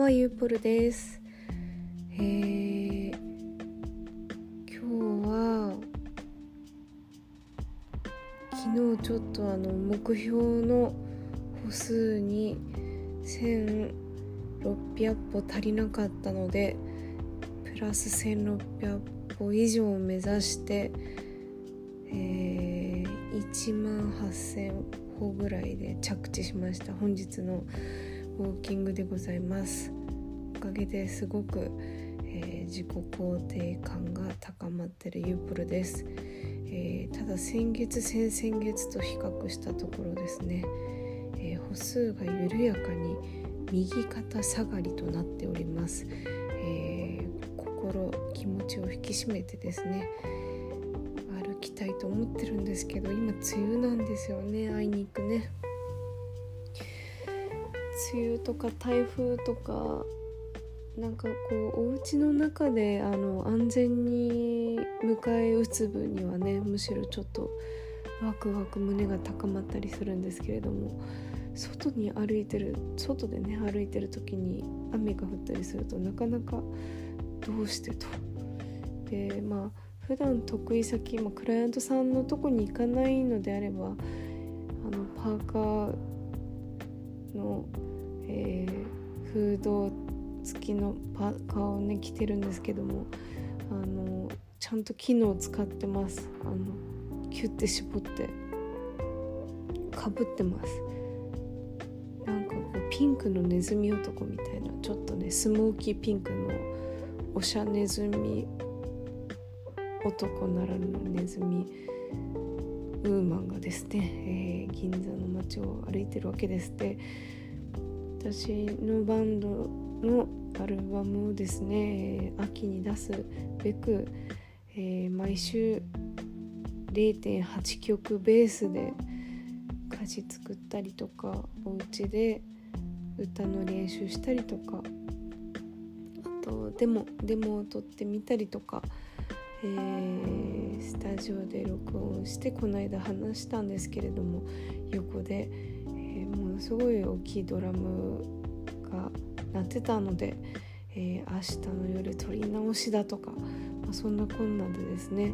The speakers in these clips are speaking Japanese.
はゆうぽるです。えー、今日は昨日ちょっとあの目標の歩数に1600歩足りなかったのでプラス1600歩以上を目指してえー、1万8000歩ぐらいで着地しました。本日のウォーキングでございます。おかげですごく、えー、自己肯定感が高まってるユープルです、えー、ただ先月先々月と比較したところですね、えー、歩数が緩やかに右肩下がりとなっております、え心気持ちを引き締めてですね歩きたいと思ってるんですけど今梅雨なんですよねあいにくね。梅雨とか台風とかなんかこうお家の中であの安全に迎え撃つ分にはねむしろちょっとワクワク胸が高まったりするんですけれども外に歩いてる外でね歩いてる時に雨が降ったりするとなかなかどうしてと。でまあ普段得意先、まあ、クライアントさんのとこに行かないのであればあのパーカーのえー、フード付きのパーカーをね着てるんですけどもあのちゃんと機能を使ってます。あのキュッて絞ってかぶってます。なんかこうピンクのネズミ男みたいなちょっとねスモーキーピンクのおしゃネズミ男ならぬネズミウーマンがですね、えー、銀座の街を歩いてるわけです。で私のバンドのアルバムをですね秋に出すべく、えー、毎週0.8曲ベースで歌詞作ったりとかお家で歌の練習したりとかあとデモデモを撮ってみたりとか、えー、スタジオで録音してこの間話したんですけれども横で。ものすごい大きいドラムが鳴ってたので、えー、明日の夜撮り直しだとか、まあ、そんなこんなでですね、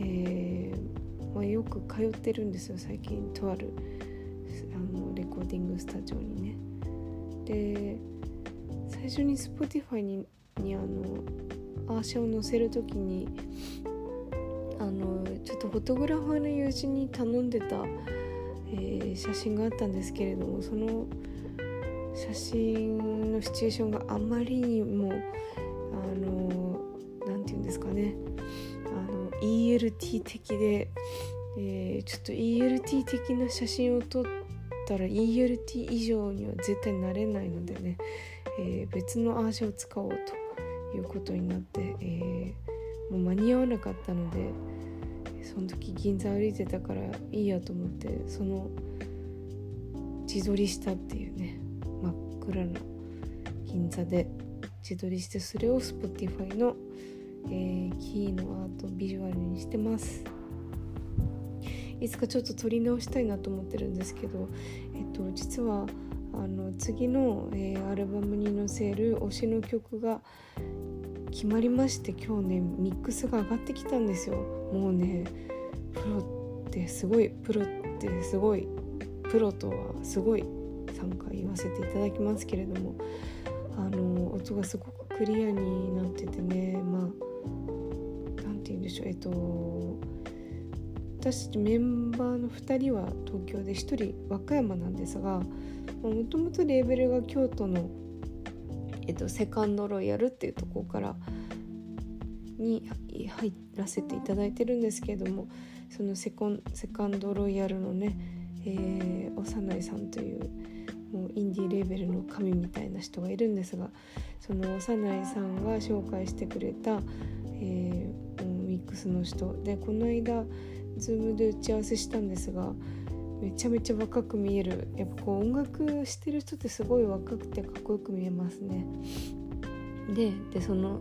えー、まあ、よく通ってるんですよ最近とあるあのレコーディングスタジオにね。で最初に Spotify ににあのアーシャを載せる時にあのちょっとフォトグラファーの友人に頼んでたえー、写真があったんですけれどもその写真のシチュエーションがあまりにもあの何て言うんですかねあの ELT 的で、えー、ちょっと ELT 的な写真を撮ったら ELT 以上には絶対なれないのでね、えー、別のアーシャを使おうということになって、え、もう間に合わなかったので。その時銀座歩いてたからいいやと思ってその自撮りしたっていうね真っ暗な銀座で自撮りしてそれを Spotify の、えー、キーのアートビジュアルにしてます。いつかちょっと撮り直したいなと思ってるんですけどえっと実はあの次の、えー、アルバムに載せる推しの曲が決まりまして今日ねミックスが上がってきたんですよ。もうねプロってすごいプロってすごいプロとはすごい3回言わせていただきますけれどもあの音がすごくクリアになっててねまあ何て言うんでしょうえっと私たちメンバーの2人は東京で1人和歌山なんですがもともとレーベルが京都のえっと、セカンドロイヤルっていうところからに入らせていただいてるんですけれどもそのセコンセカンドロイヤルのね、えー、幼いさんというもうインディーレーベルの神みたいな人がいるんですがその幼いさんが紹介してくれた、えー、ミックスの人でこの間 Zoom で打ち合わせしたんですがめちゃめちゃ若く見える。やっぱこう音楽してる人ってすごい若くてかっこよく見えますね。ででその、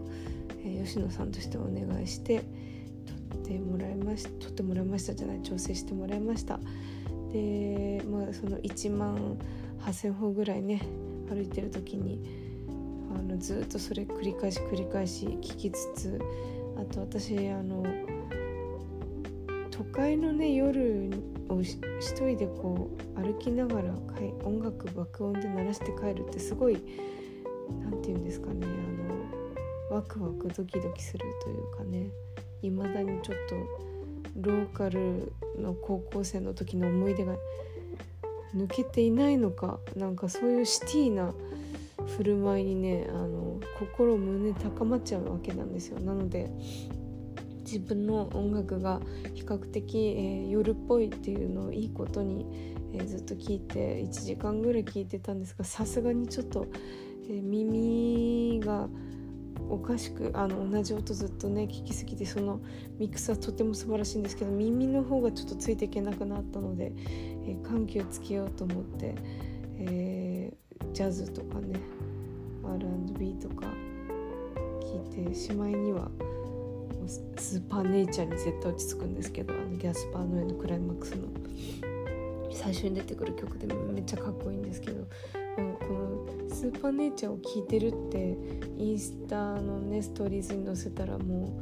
えー、吉野さんとしてお願いして撮ってもらいました撮ってもらいましたじゃない調整してもらいました。でまあその1万8,000歩ぐらいね歩いてる時にあのずっとそれ繰り返し繰り返し聞きつつあと私あの都会のね夜を一人でこう歩きながら音楽爆音で鳴らして帰るってすごい何て言うんですかね。あのワクワクドキドキするというかね。いまだにちょっとローカルの高校生の時の思い出が抜けていないのかなんかそういうシティな振る舞いにねあの心胸高まっちゃうわけなんですよ。なので自分の音楽が較的、えー、夜っぽいっていうのをいいことに、えー、ずっと聞いて1時間ぐらい聞いてたんですがさすがにちょっと、えー、耳がおかしくあの同じ音ずっとね聞きすぎてそのミックスはとても素晴らしいんですけど耳の方がちょっとついていけなくなったので、え緩急つけようと思って、えジャズとかね R&B とか聞いてしまいにはスーパーネイチャーに絶対落ち着くんですけどあのギャスパーの絵のクライマックスの。最初に出てくる曲でめっちゃかっこいいんですけどこのスーパーネイチャーを聴いてるってインスタのねストーリーズに載せたらも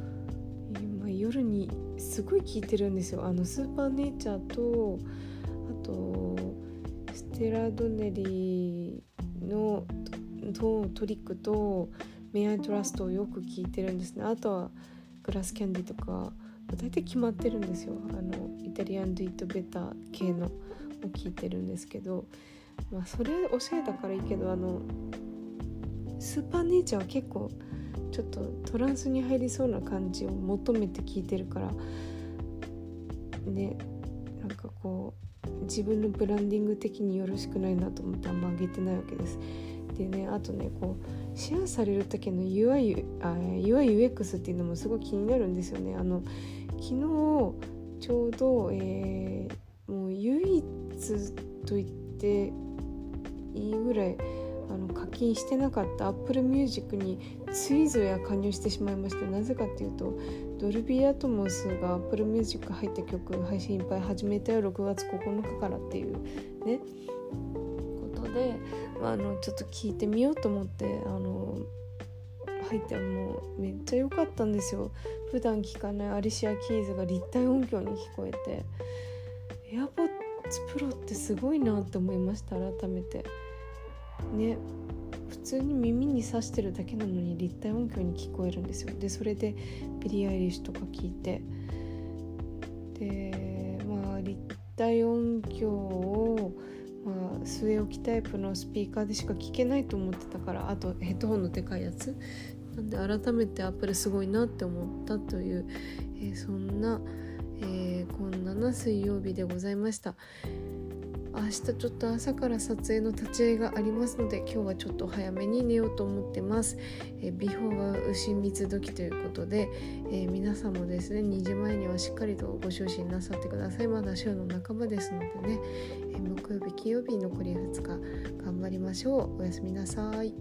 う今夜にすごい聴いてるんですよ。あのスーパーネイチャーとあとステラ・ドネリーのとトリックとメアトラストをよく聞いてるんですね。あとはグラスキャンディとか大体決まってるんですよ。あのイタリアン・ドゥ・イット・ベタ系のを聞いてるんですけど、まあ、それおしゃれだからいいけどあのスーパーネイチャーは結構ちょっとトランスに入りそうな感じを求めて聞いてるからねなんかこう自分のブランディング的によろしくないなと思ってあんま上げてないわけです。でねあとねこうシェアされる時の UI, あ UIUX っていうのもすごい気になるんですよね。あの昨日ちょうど、えー、もう唯一と言っていいぐらいあの課金してなかった Apple Music についぞや加入してしまいましてなぜかっていうとドルビーアトモスが Apple Music 入った曲配信いっぱい始めたよ6月9日からっていうね。ことでまあのちょっと聞いてみようと思ってあの入ってもうめっちゃ良かったんですよ。普段聞かないアリシア・キーズが立体音響に聞こえて AirPods Pro ってすごいなって思いました改めて。ね普通に耳に挿してるだけなのに立体音響に聞こえるんですよ。でそれでビリー・アイリッシュとか聞いて。でまあ立体音響をまあ、据え置きタイプのスピーカーでしか聞けないと思ってたからあとヘッドホンのでかいやつ。なんで改めてアップルすごいなって思ったという、えー、そんな、えー、こんなな水曜日でございました。明日ちょっと朝から撮影の立ち会いがありますので今日はちょっと早めに寝ようと思ってます。え、美貌は丑三つ時ということで、えー、皆さんもですね2時前にはしっかりとご就寝なさってください。まだ週の半ばですのでね、え、木曜日金曜日残り2日頑張りましょう。おやすみなさい。